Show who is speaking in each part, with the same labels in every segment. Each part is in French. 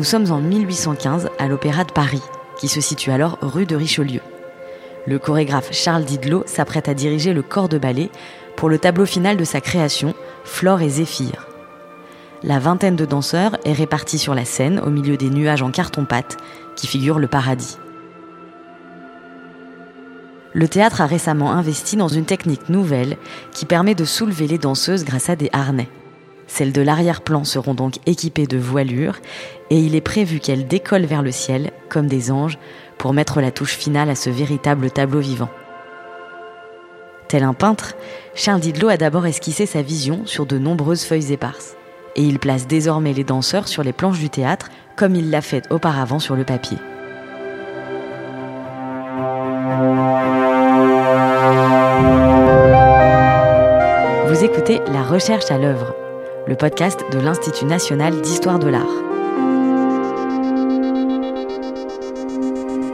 Speaker 1: Nous sommes en 1815 à l'Opéra de Paris, qui se situe alors rue de Richelieu. Le chorégraphe Charles Didlot s'apprête à diriger le corps de ballet pour le tableau final de sa création, Flore et Zéphyr. La vingtaine de danseurs est répartie sur la scène au milieu des nuages en carton-pâte qui figurent le paradis. Le théâtre a récemment investi dans une technique nouvelle qui permet de soulever les danseuses grâce à des harnais. Celles de l'arrière-plan seront donc équipées de voilures et il est prévu qu'elles décollent vers le ciel comme des anges pour mettre la touche finale à ce véritable tableau vivant. Tel un peintre, Charles Didlot a d'abord esquissé sa vision sur de nombreuses feuilles éparses. Et il place désormais les danseurs sur les planches du théâtre comme il l'a fait auparavant sur le papier. Vous écoutez La recherche à l'œuvre, le podcast de l'Institut national d'histoire de l'art.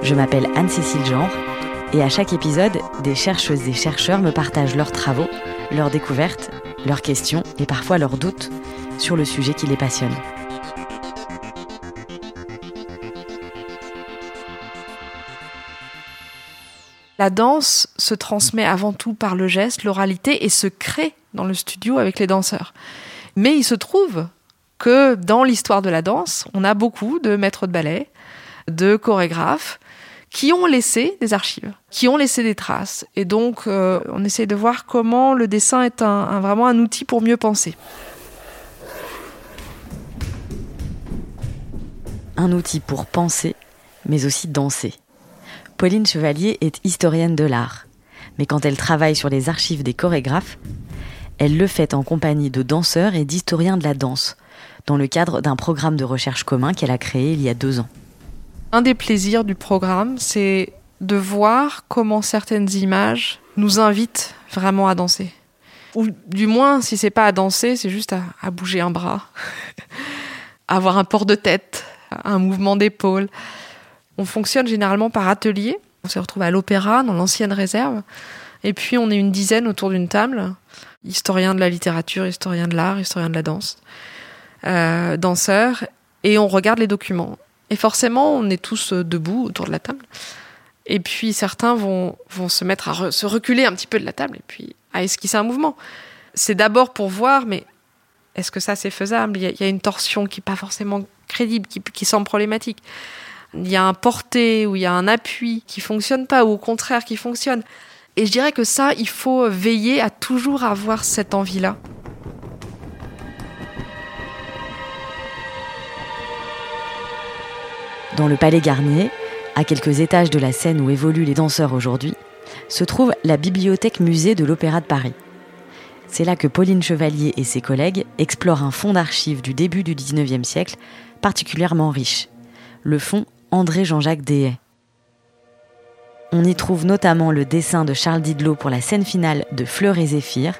Speaker 1: Je m'appelle Anne-Cécile Genre et à chaque épisode, des chercheuses et chercheurs me partagent leurs travaux, leurs découvertes, leurs questions et parfois leurs doutes sur le sujet qui les passionne.
Speaker 2: La danse se transmet avant tout par le geste, l'oralité et se crée dans le studio avec les danseurs. Mais il se trouve que dans l'histoire de la danse, on a beaucoup de maîtres de ballet, de chorégraphes qui ont laissé des archives, qui ont laissé des traces. Et donc, euh, on essaie de voir comment le dessin est vraiment un outil pour mieux penser.
Speaker 1: Un outil pour penser, mais aussi danser. Pauline Chevalier est historienne de l'art. Mais quand elle travaille sur les archives des chorégraphes, elle le fait en compagnie de danseurs et d'historiens de la danse, dans le cadre d'un programme de recherche commun qu'elle a créé il y a deux ans.
Speaker 2: Un des plaisirs du programme, c'est de voir comment certaines images nous invitent vraiment à danser. Ou du moins, si c'est pas à danser, c'est juste à, bouger un bras, avoir un port de tête, un mouvement d'épaule. On fonctionne généralement par atelier. On se retrouve à l'opéra, dans l'ancienne réserve. Et puis, on est une dizaine autour d'une table. Historien de la littérature, historien de l'art, historien de la danse, euh, danseurs. Et on regarde les documents. Et forcément, on est tous euh, debout autour de la table. Et puis certains vont, vont se mettre à se reculer un petit peu de la table et puis à esquisser un mouvement. C'est d'abord pour voir, mais est-ce que ça c'est faisable? Il y, a, une torsion qui n'est pas forcément crédible, qui, qui semble problématique. Il y a un porté ou il y a un appui qui fonctionne pas ou au contraire qui fonctionne. Et je dirais que ça, il faut veiller à toujours avoir cette envie-là.
Speaker 1: Dans le Palais Garnier, à quelques étages de la scène où évoluent les danseurs aujourd'hui, se trouve la bibliothèque musée de l'Opéra de Paris. C'est là que Pauline Chevalier et ses collègues explorent un fonds d'archives du début du XIXe siècle particulièrement riche, le fonds André Jean-Jacques Dehaye. On y trouve notamment le dessin de Charles Didlot pour la scène finale de Fleur et Zéphyr,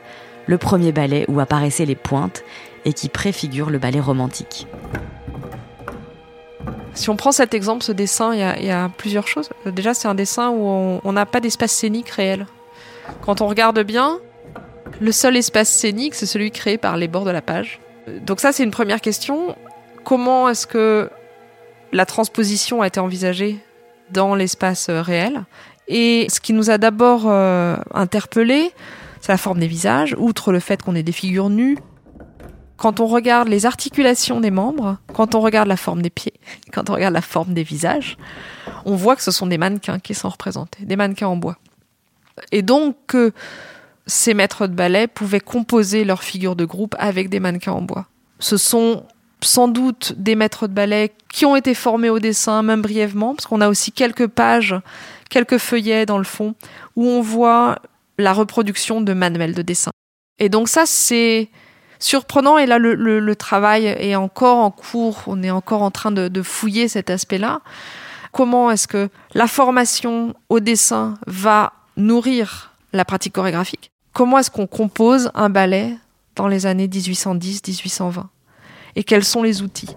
Speaker 1: le premier ballet où apparaissaient les pointes et qui préfigure le ballet romantique.
Speaker 2: Si on prend cet exemple, ce dessin, il y a, plusieurs choses. Déjà, c'est un dessin où on n'a pas d'espace scénique réel. Quand on regarde bien, le seul espace scénique, c'est celui créé par les bords de la page. Donc ça, c'est une première question. Comment est-ce que la transposition a été envisagée? Dans l'espace euh, réel Et ce qui nous a d'abord euh, interpellé, c'est la forme des visages, outre le fait qu'on ait des figures nues, quand on regarde les articulations des membres, quand on regarde la forme des pieds, quand on regarde la forme des visages, on voit que ce sont des mannequins qui sont représentés, des mannequins en bois. Et donc que ces maîtres de ballet pouvaient composer leur figure de groupe avec des mannequins en bois. Ce sont sans doute des maîtres de ballet qui ont été formés au dessin, même brièvement, parce qu'on a aussi quelques pages, quelques feuillets dans le fond, où on voit la reproduction de manuels de dessin. Et donc ça, c'est surprenant. Et là, le, travail est encore en cours. On est encore en train de, fouiller cet aspect-là. Comment est-ce que la formation au dessin va nourrir la pratique chorégraphique? Comment est-ce qu'on compose un ballet dans les années 1810-1820 Et quels sont les outils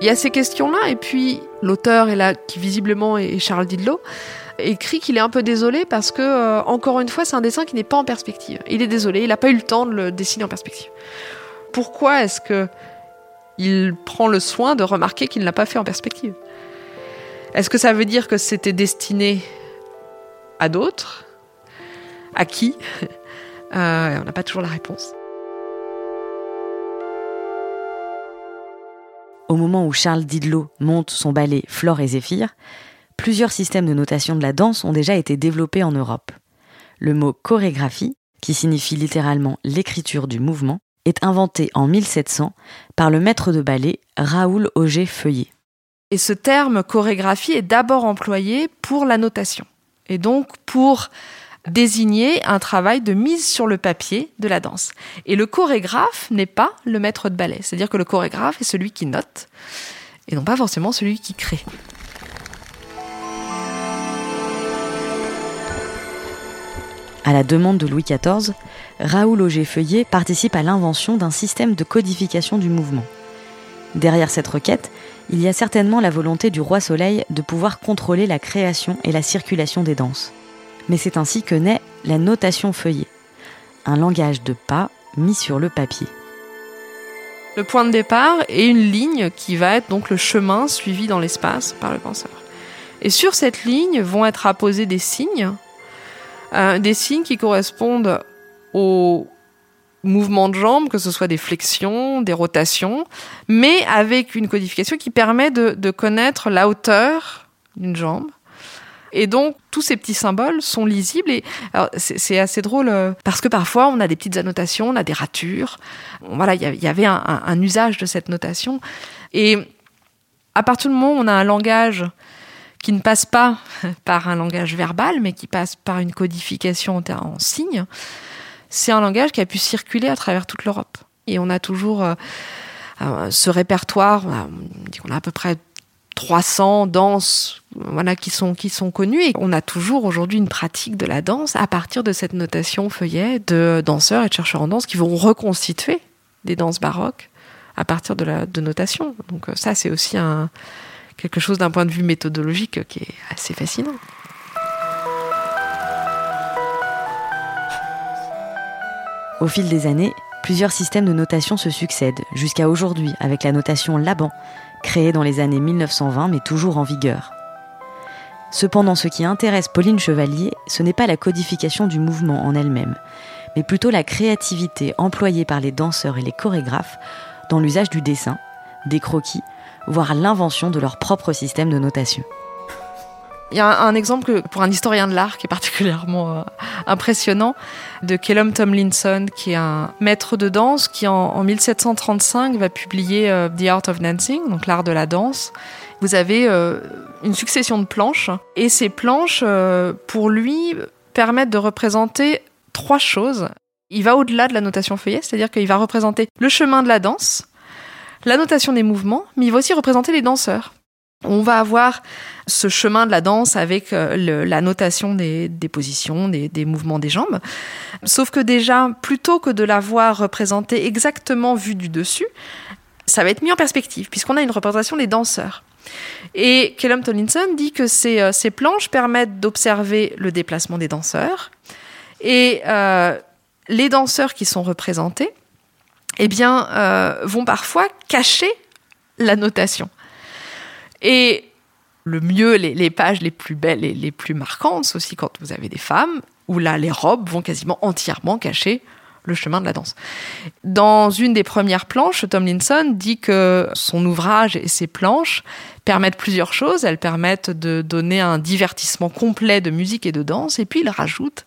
Speaker 2: Il y a ces questions-là, et puis l'auteur est là, qui visiblement est Charles Didlot, écrit qu'il est un peu désolé parce que, euh, encore une fois, c'est un dessin qui n'est pas en perspective. Il est désolé, il n'a pas eu le temps de le dessiner en perspective. pourquoi est-ce que il prend le soin de remarquer qu'il ne l'a pas fait en perspective? Est-ce que ça veut dire que c'était destiné à d'autres? À qui? euh, On n'a pas toujours la réponse.
Speaker 1: Au moment où Charles Didlot monte son ballet Flore et Zéphyr, plusieurs systèmes de notation de la danse ont déjà été développés en Europe. Le mot chorégraphie, qui signifie littéralement l'écriture du mouvement, est inventé en 1700 par le maître de ballet Raoul Auger Feuillet.
Speaker 2: Et ce terme chorégraphie est d'abord employé pour la notation, et donc pour désigner un travail de mise sur le papier de la danse. Et le chorégraphe n'est pas le maître de ballet, c'est-à-dire que le chorégraphe est celui qui note, et non pas forcément celui qui crée.
Speaker 1: À la demande de Louis XIV, Raoul Auger-Feuillet participe à l'invention d'un système de codification du mouvement. Derrière cette requête, il y a certainement la volonté du roi Soleil de pouvoir contrôler la création et la circulation des danses. Mais c'est ainsi que naît la notation feuillet, un langage de pas mis sur le papier.
Speaker 2: Le point de départ est une ligne qui va être donc le chemin suivi dans l'espace par le penseur. Et sur cette ligne vont être apposés des signes euh, des signes qui correspondent aux mouvements de jambes, que ce soit des flexions, des rotations, mais avec une codification qui permet de, connaître la hauteur d'une jambe. Et donc, tous ces petits symboles sont lisibles. Et c'est assez drôle euh, parce que parfois, on a des petites annotations, on a des ratures. Voilà, il y avait un, usage de cette notation. Et à partir du moment où on a un langage qui ne passe pas par un langage verbal, mais qui passe par une codification en, signes, c'est un langage qui a pu circuler à travers toute l'Europe. Et on a toujours euh, euh, ce répertoire, on dit qu'on a à peu près 300 danses voilà, qui, sont, qui connues. Et on a toujours aujourd'hui une pratique de la danse à partir de cette notation feuillet de danseurs et de chercheurs en danse qui vont reconstituer des danses baroques à partir de la de notation. Donc euh, ça, c'est aussi quelque chose d'un point de vue méthodologique qui est assez fascinant.
Speaker 1: Au fil des années, plusieurs systèmes de notation se succèdent, jusqu'à aujourd'hui avec la notation Laban, créée dans les années 1920 mais toujours en vigueur. Cependant, ce qui intéresse Pauline Chevalier, ce n'est pas la codification du mouvement en elle-même, mais plutôt la créativité employée par les danseurs et les chorégraphes dans l'usage du dessin, des croquis voire l'invention de leur propre système de notation.
Speaker 2: Il y a un, exemple pour un historien de l'art qui est particulièrement euh, impressionnant de Kellum Tomlinson, qui est un maître de danse qui en, 1735 va publier euh, The Art of Dancing, donc l'art de la danse. Vous avez euh, une succession de planches et ces planches, pour lui, permettent de représenter trois choses. Il va au-delà de la notation feuillet, c'est-à-dire qu'il va représenter le chemin de la danse, la notation des mouvements, mais il va aussi représenter les danseurs. On va avoir ce chemin de la danse avec euh, la notation des, positions, des, mouvements des jambes. Sauf que déjà, plutôt que de l'avoir représenté exactement vue du dessus, ça va être mis en perspective, puisqu'on a une représentation des danseurs. Et Kellum Tomlinson dit que ces, euh, planches permettent d'observer le déplacement des danseurs. Et euh, les danseurs qui sont représentés eh bien, vont parfois cacher la notation. Et le mieux, les, pages les plus belles et les plus marquantes, c'est aussi quand vous avez des femmes, où là, les robes vont quasiment entièrement cacher le chemin de la danse. Dans une des premières planches, Tomlinson dit que son ouvrage et ses planches permettent plusieurs choses. Elles permettent de donner un divertissement complet de musique et de danse, et puis il rajoute,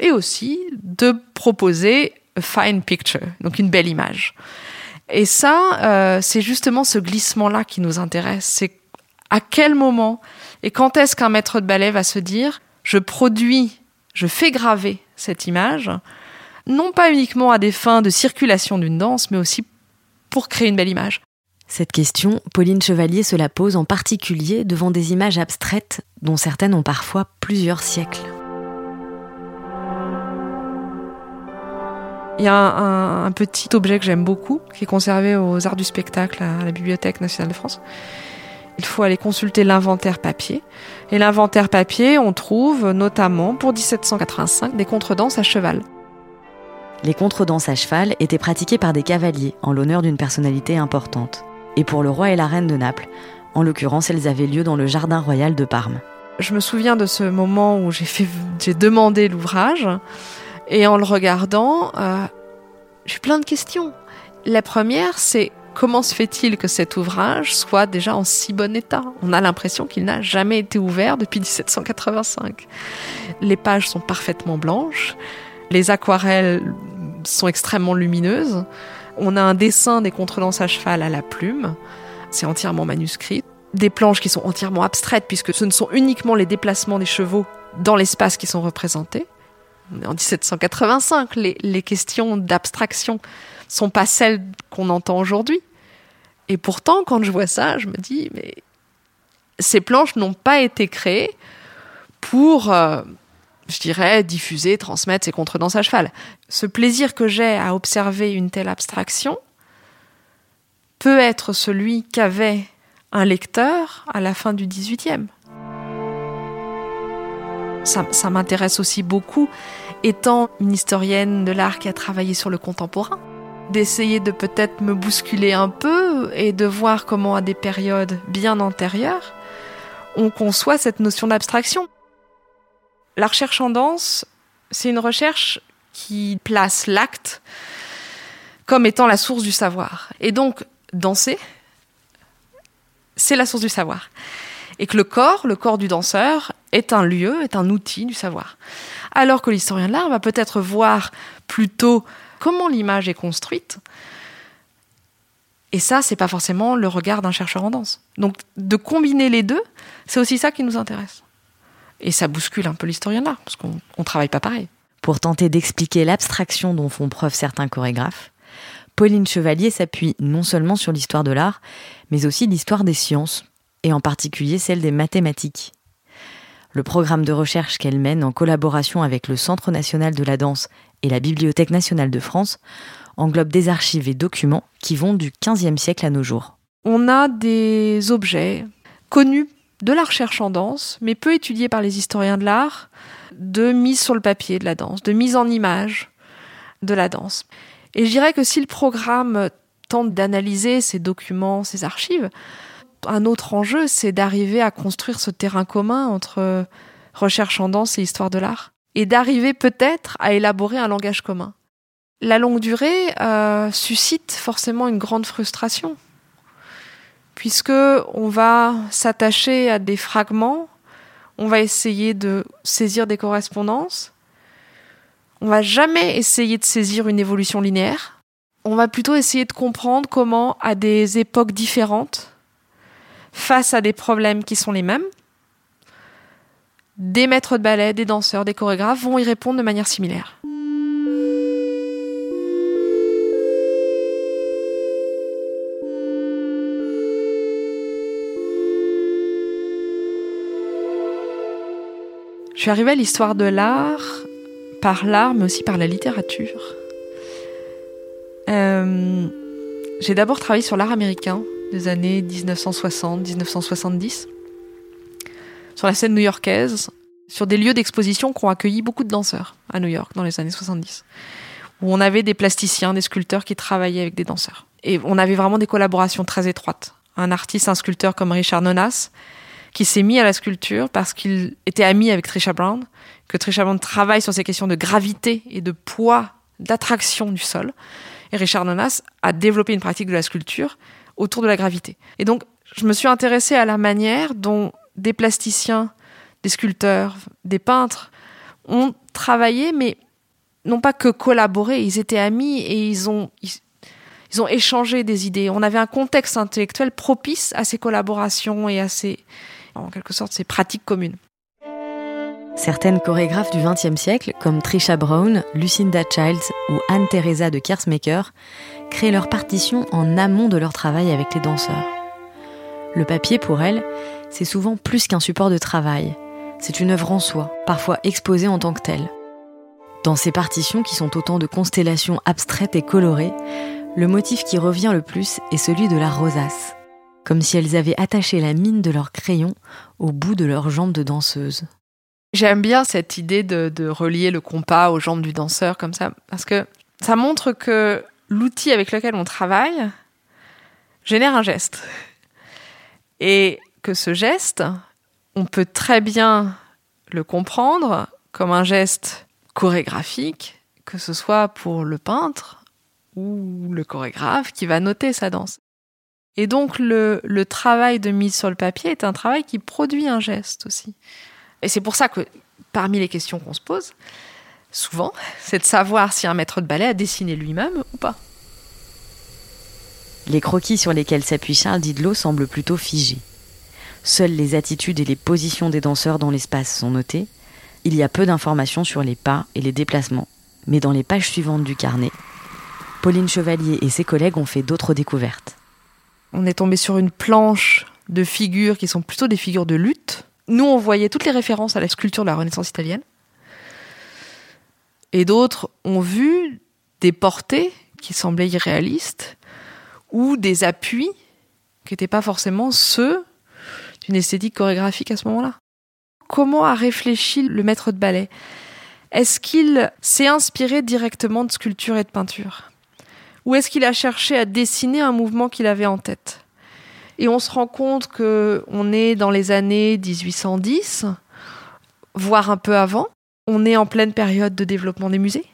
Speaker 2: et aussi de proposer fine picture, donc une belle image. Et ça, euh, c'est justement ce glissement-là qui nous intéresse. À quel moment et quand est-ce qu'un maître de ballet va se dire je produis, je fais graver cette image, non pas uniquement à des fins de circulation d'une danse, mais aussi pour créer une belle image?
Speaker 1: Cette question, Pauline Chevalier se la pose en particulier devant des images abstraites dont certaines ont parfois plusieurs siècles.
Speaker 2: Il y a un, petit objet que j'aime beaucoup, qui est conservé aux Arts du spectacle à la Bibliothèque nationale de France. Il faut aller consulter l'inventaire papier. Et l'inventaire papier, on trouve notamment pour 1785 des contredanses à cheval.
Speaker 1: Les contredanses à cheval étaient pratiquées par des cavaliers en l'honneur d'une personnalité importante. Et pour le roi et la reine de Naples, en l'occurrence, elles avaient lieu dans le jardin royal de Parme.
Speaker 2: Je me souviens de ce moment où j'ai demandé l'ouvrage et en le regardant, euh, j'ai plein de questions. La première, c'est comment se fait-il que cet ouvrage soit déjà en si bon état? On a l'impression qu'il n'a jamais été ouvert depuis 1785. Les pages sont parfaitement blanches, les aquarelles sont extrêmement lumineuses. On a un dessin des contredanses à cheval à la plume. C'est entièrement manuscrit des planches qui sont entièrement abstraites, puisque ce ne sont uniquement les déplacements des chevaux dans l'espace qui sont représentés. En 1785, les, questions d'abstraction sont pas celles qu'on entend aujourd'hui. Et pourtant, quand je vois ça, je me dis, mais ces planches n'ont pas été créées pour, euh, je dirais, diffuser, transmettre ces contredanses à cheval. Ce plaisir que j'ai à observer une telle abstraction peut être celui qu'avait un lecteur à la fin du 18e. Ça, ça m'intéresse aussi beaucoup, étant une historienne de l'art qui a travaillé sur le contemporain, d'essayer de peut-être me bousculer un peu et de voir comment à des périodes bien antérieures, on conçoit cette notion d'abstraction. La recherche en danse, c'est une recherche qui place l'acte comme étant la source du savoir. Et donc, danser, c'est la source du savoir. Et que le corps, le corps du danseur, est un lieu, est un outil du savoir. Alors que l'historien de l'art va peut-être voir plutôt comment l'image est construite. Et ça, c'est pas forcément le regard d'un chercheur en danse. Donc, de combiner les deux, c'est aussi ça qui nous intéresse. Et ça bouscule un peu l'historien de l'art, parce qu'on ne travaille pas pareil.
Speaker 1: Pour tenter d'expliquer l'abstraction dont font preuve certains chorégraphes, Pauline Chevalier s'appuie non seulement sur l'histoire de l'art, mais aussi l'histoire des sciences, et en particulier celle des mathématiques. Le programme de recherche qu'elle mène en collaboration avec le Centre national de la danse et la Bibliothèque nationale de France englobe des archives et documents qui vont du XVe siècle à nos jours.
Speaker 2: On a des objets connus de la recherche en danse, mais peu étudiés par les historiens de l'art, de mise sur le papier de la danse, de mise en image de la danse. Et je dirais que si le programme tente d'analyser ces documents, ces archives, un autre enjeu, c'est d'arriver à construire ce terrain commun entre recherche en danse et histoire de l'art, et d'arriver peut-être à élaborer un langage commun. La longue durée euh, suscite forcément une grande frustration, puisque on va s'attacher à des fragments, on va essayer de saisir des correspondances, on va jamais essayer de saisir une évolution linéaire. On va plutôt essayer de comprendre comment, à des époques différentes, face à des problèmes qui sont les mêmes, des maîtres de ballet, des danseurs, des chorégraphes vont y répondre de manière similaire. Je suis arrivée à l'histoire de l'art par l'art, mais aussi par la littérature. Euh, j'ai d'abord travaillé sur l'art américain des années 1960-1970, sur la scène new-yorkaise, sur des lieux d'exposition qui ont accueilli beaucoup de danseurs à New York dans les années 70, où on avait des plasticiens, des sculpteurs qui travaillaient avec des danseurs. Et on avait vraiment des collaborations très étroites. Un artiste, un sculpteur comme Richard Nonas, qui s'est mis à la sculpture parce qu'il était ami avec Trisha Brown, que Trisha Brown travaille sur ces questions de gravité et de poids, d'attraction du sol. Et Richard Nonas a développé une pratique de la sculpture autour de la gravité. Et donc, je me suis intéressée à la manière dont des plasticiens, des sculpteurs, des peintres ont travaillé, mais non pas que collaboré, ils étaient amis et ils ont, ils ont échangé des idées. On avait un contexte intellectuel propice à ces collaborations et à ces, en quelque sorte, ces pratiques communes.
Speaker 1: Certaines chorégraphes du XXe siècle, comme Trisha Brown, Lucinda Childs ou Anne-Theresa de Kersmaker, créent leurs partitions en amont de leur travail avec les danseurs. Le papier, pour elles, c'est souvent plus qu'un support de travail. C'est une œuvre en soi, parfois exposée en tant que telle. Dans ces partitions, qui sont autant de constellations abstraites et colorées, le motif qui revient le plus est celui de la rosace, comme si elles avaient attaché la mine de leur crayon au bout de leurs jambes de danseuse.
Speaker 2: J'aime bien cette idée de, relier le compas aux jambes du danseur comme ça, parce que Ça montre que l'outil avec lequel on travaille génère un geste. Et ce geste, on peut très bien le comprendre comme un geste chorégraphique, que ce soit pour le peintre ou le chorégraphe qui va noter sa danse. Et donc le, le travail de mise sur le papier est un travail qui produit un geste aussi. Et c'est pour ça que parmi les questions qu'on se pose, souvent, c'est de savoir si un maître de ballet a dessiné lui-même ou pas.
Speaker 1: Les croquis sur lesquels s'appuie Charles Didlot semblent plutôt figés. Seules les attitudes et les positions des danseurs dans l'espace sont notées. Il y a peu d'informations sur les pas et les déplacements. Mais dans les pages suivantes du carnet, Pauline Chevalier et ses collègues ont fait d'autres découvertes.
Speaker 2: On est tombé sur une planche de figures qui sont plutôt des figures de lutte. Nous, on voyait toutes les références à la sculpture de la Renaissance italienne. Et d'autres ont vu des portées qui semblaient irréalistes ou des appuis qui n'étaient pas forcément ceux d'une esthétique chorégraphique à ce moment-là? Comment a réfléchi le maître de ballet? Est-ce qu'il s'est inspiré directement de sculpture et de peinture? Ou est-ce qu'il a cherché à dessiner un mouvement qu'il avait en tête? Et on se rend compte que on est dans les années 1810, voire un peu avant. On est en pleine période de développement des musées.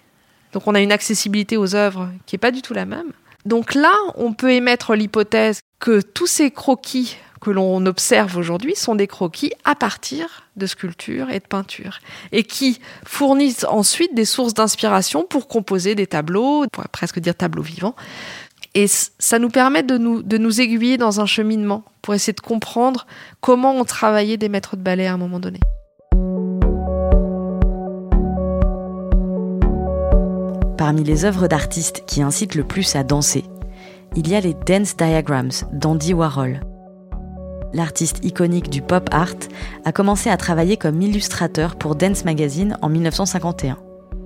Speaker 2: Donc on a une accessibilité aux œuvres qui n'est pas du tout la même. Donc là, on peut émettre l'hypothèse que tous ces croquis que l'on observe aujourd'hui sont des croquis à partir de sculptures et de peintures, et qui fournissent ensuite des sources d'inspiration pour composer des tableaux, on pourrait presque dire tableaux vivants. Et ça nous permet de nous, de nous aiguiller dans un cheminement pour essayer de comprendre comment ont travaillé des maîtres de ballet à un moment donné.
Speaker 1: Parmi les œuvres d'artistes qui incitent le plus à danser, il y a les Dance Diagrams d'Andy Warhol. L'artiste iconique du pop art a commencé à travailler comme illustrateur pour Dance Magazine en 1951.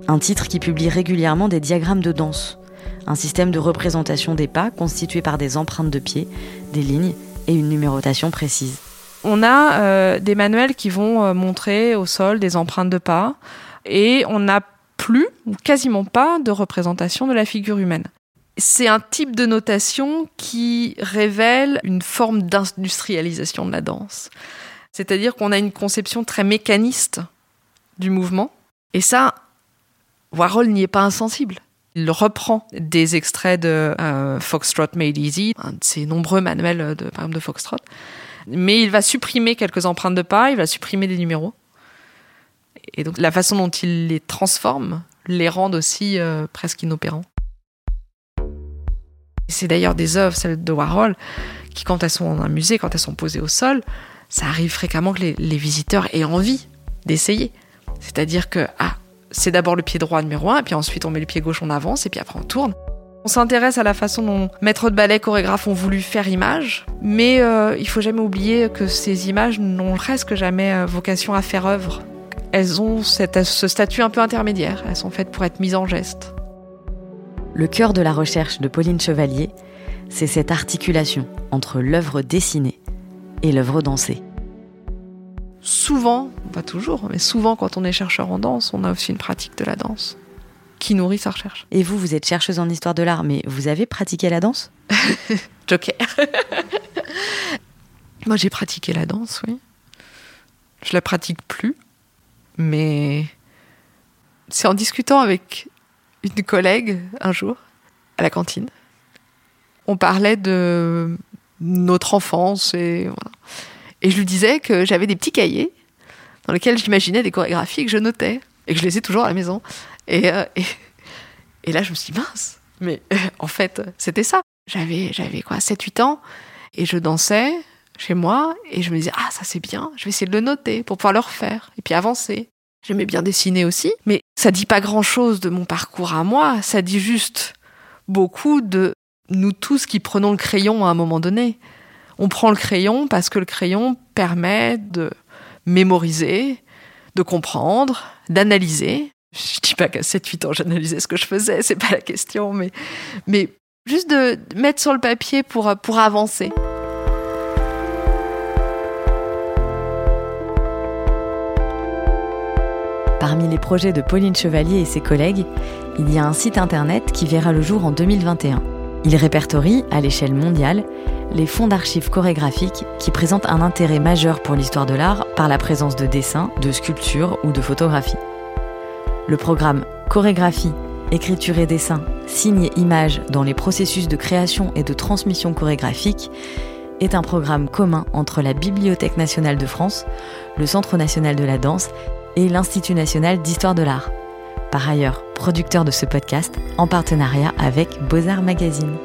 Speaker 1: Un titre qui publie régulièrement des diagrammes de danse, un système de représentation des pas constitué par des empreintes de pieds, des lignes et une numérotation précise.
Speaker 2: On a euh, des manuels qui vont euh, montrer au sol des empreintes de pas et on n'a plus ou quasiment pas de représentation de la figure humaine. C'est un type de notation qui révèle une forme d'industrialisation de la danse. C'est-à-dire qu'on a une conception très mécaniste du mouvement. Et ça, Warhol n'y est pas insensible. Il reprend des extraits de euh, Foxtrot Made Easy, un de ses nombreux manuels de, Foxtrot. Mais il va supprimer quelques empreintes de pas, il va supprimer des numéros. Et donc la façon dont il les transforme les rend aussi euh, presque inopérants. C'est d'ailleurs des œuvres, celles de Warhol, qui quand elles sont dans un musée, quand elles sont posées au sol, ça arrive fréquemment que les, les visiteurs aient envie d'essayer. C'est-à-dire que, ah, c'est d'abord le pied droit numéro un, puis ensuite on met le pied gauche, on avance, et puis après on tourne. On s'intéresse à la façon dont maîtres de ballet, chorégraphes ont voulu faire image, mais euh, il faut jamais oublier que ces images n'ont presque jamais euh, vocation à faire œuvre. Elles ont cette, ce statut un peu intermédiaire, elles sont faites pour être mises en geste.
Speaker 1: Le cœur de la recherche de Pauline Chevalier, c'est cette articulation entre l'œuvre dessinée et l'œuvre dansée.
Speaker 2: Souvent, pas toujours, mais souvent quand on est chercheur en danse, on a aussi une pratique de la danse qui nourrit sa recherche.
Speaker 1: Et vous, vous êtes chercheuse en histoire de l'art, mais vous avez pratiqué la danse?
Speaker 2: Joker. Moi, j'ai pratiqué la danse, oui. Je la pratique plus, mais c'est en discutant avec une collègue un jour à la cantine. On parlait de notre enfance et voilà. Et je lui disais que j'avais des petits cahiers dans lesquels j'imaginais des chorégraphies que je notais et que je les ai toujours à la maison. Et, euh, et, là, je me suis dit, mince, mais euh, en fait, c'était ça. J'avais, j'avais quoi, 7-8 ans et je dansais chez moi et je me disais, ah, ça c'est bien, je vais essayer de le noter pour pouvoir le refaire et puis avancer. J'aimais bien dessiner aussi, mais ça dit pas grand chose de mon parcours à moi, ça dit juste beaucoup de nous tous qui prenons le crayon à un moment donné. On prend le crayon parce que le crayon permet de mémoriser, de comprendre, d'analyser. Je dis pas qu'à 7-8 ans j'analysais ce que je faisais, c'est pas la question, mais, mais juste de mettre sur le papier pour, pour avancer.
Speaker 1: Parmi les projets de Pauline Chevalier et ses collègues, il y a un site internet qui verra le jour en 2021. Il répertorie, à l'échelle mondiale, les fonds d'archives chorégraphiques qui présentent un intérêt majeur pour l'histoire de l'art par la présence de dessins, de sculptures ou de photographies. Le programme Chorégraphie, écriture et dessin, signes et images dans les processus de création et de transmission chorégraphique est un programme commun entre la Bibliothèque nationale de France, le Centre national de la danse et l'Institut national d'histoire de l'art. Par ailleurs, producteur de ce podcast en partenariat avec Beaux-Arts Magazine.